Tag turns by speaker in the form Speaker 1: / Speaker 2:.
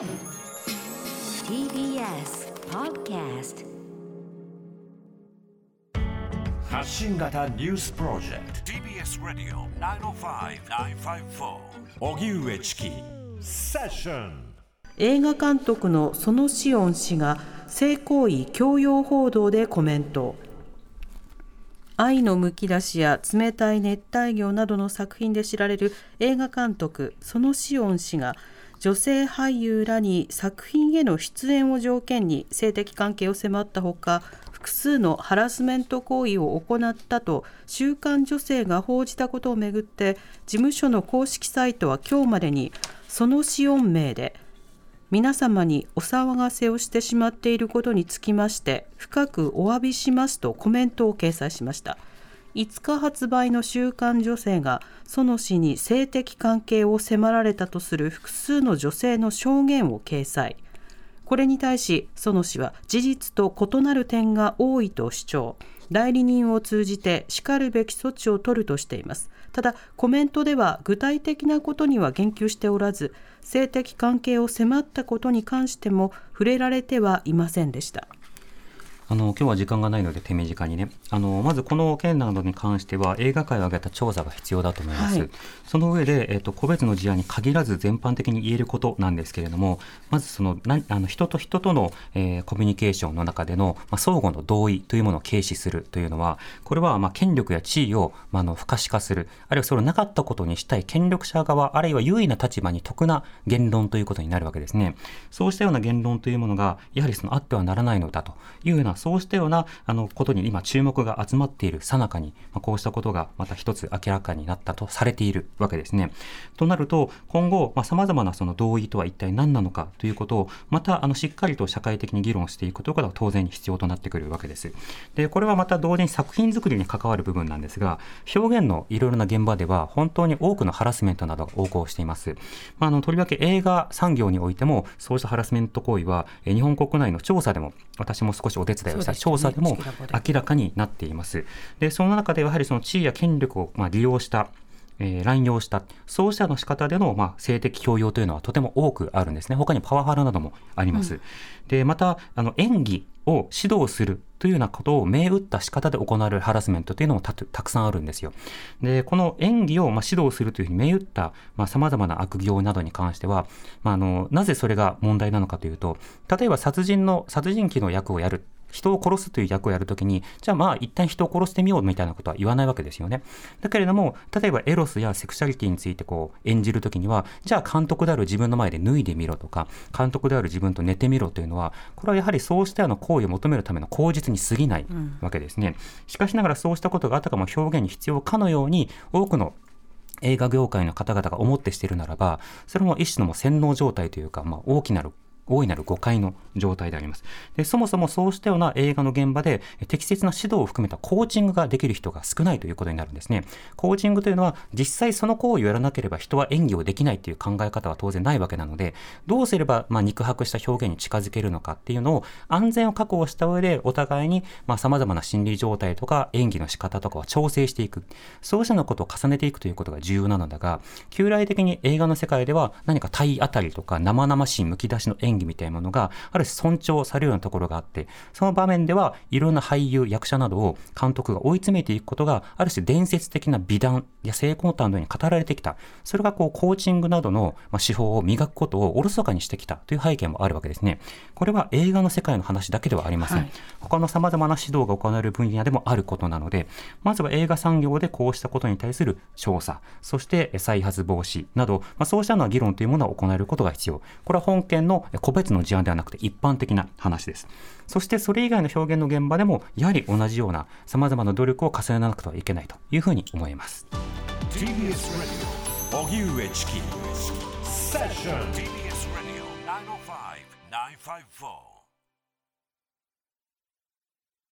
Speaker 1: TBS Podcast
Speaker 2: 発信型ニュースプロジェクト。TBS ラディオ905-954おぎゅうえちきセッション
Speaker 3: 映画監督の園志音氏が性行為強要報道でコメント。愛のむき出しや冷たい熱帯魚などの作品で知られる映画監督園志音氏が女性俳優らに作品への出演を条件に性的関係を迫ったほか複数のハラスメント行為を行ったと週刊女性が報じたことをめぐって事務所の公式サイトは今日までにその死音名で皆様にお騒がせをしてしまっていることにつきまして深くお詫びしますとコメントを掲載しました。5日発売の週刊女性が園氏に性的関係を迫られたとする複数の女性の証言を掲載。これに対し園氏は事実と異なる点が多いと主張。代理人を通じてしかるべき措置を取るとしています。ただコメントでは具体的なことには言及しておらず性的関係を迫ったことに関しても触れられてはいませんでした。
Speaker 4: あの今日は時間がないので手短にね。あのまずこの件などに関しては映画界を挙げた調査が必要だと思います、はい、その上で、えーと、個別の事案に限らず全般的に言えることなんですけれどもまずそのなあの人と人との、えー、コミュニケーションの中での、まあ、相互の同意というものを軽視するというのはこれは、まあ、権力や地位を、まあ、の不可視化する。あるいはそれをなかったことにしたい権力者側あるいは優位な立場に得な言論ということになるわけですね。そうしたような言論というものがやはりそのあってはならないのだというようなそうしたようなあのことに今注目が集まっているさなかに、まあ、こうしたことがまた一つ明らかになったとされているわけですね。となると今後さまざ、まなその同意とは一体何なのかということをまたあのしっかりと社会的に議論していくことが当然必要となってくるわけです。でこれはまた同時に作品作りに関わる部分なんですが表現のいろいろな現場では本当に多くのハラスメントなどが横行しています。まあ、あのとりわけ映画産業においてもそうしたハラスメント行為は日本国内の調査でも私も少しお手伝いをした調査でも明らかになっています。でその中でやはりその地位や権力をま利用したえー、乱用した、そうしたの仕方での、まあ、性的強要というのはとても多くあるんですね。他にパワハラなどもあります。うん、で、また、あの、演技を指導するというようなことを銘打った仕方で行われるハラスメントというのもたくさんあるんですよ。で、この演技をま指導するというふうに銘打ったさまざ、まな悪行などに関しては、まあ、あの、なぜそれが問題なのかというと、例えば殺人の、殺人鬼の役をやる人を殺すという役をやるときに、じゃあまあ一旦人を殺してみようみたいなことは言わないわけですよね。だけれども、例えばエロスやセクシャリティについてこう演じるときには、じゃあ監督である自分の前で脱いでみろとか、監督である自分と寝てみろというのは、これはやはりそうしたような行為を求めるための口実に過ぎないわけですね。しかしながらそうしたことがあたかも表現に必要かのように、多くの映画業界の方々が思ってしているならば、それも一種のも洗脳状態というか、まあ、大きなる大いなる誤解の状態であります。でそもそもそうしたような映画の現場で適切な指導を含めたコーチングができる人が少ないということになるんですね。コーチングというのは実際その行為をやらなければ人は演技をできないという考え方は当然ないわけなので、どうすればま肉薄した表現に近づけるのかっていうのを安全を確保した上でお互いにま様々な心理状態とか演技の仕方とかを調整していく。そうしたようなことを重ねていくということが重要なのだが、旧来的に映画の世界では何か体当たりとか生々しいむき出しの演技みたいなものがある種尊重されるようなところがあってその場面ではいろんな俳優役者などを監督が追い詰めていくことがある種伝説的な美談や成功談のように語られてきた。それがこうコーチングなどの手法を磨くことをおろそかにしてきたという背景もあるわけですね。これは映画の世界の話だけではありません、はい、他の様々な指導が行われる分野でもあることなのでまずは映画産業でこうしたことに対する調査そして再発防止など、まあ、そうしたような議論というものを行えることが必要。これは本件の個別の事案ではなくて一般的な話です。そしてそれ以外の表現の現場でも、やはり同じようなさまざまな努力を重ねなくてはいけないというふうに思います。Session. TBS Radio 905 954.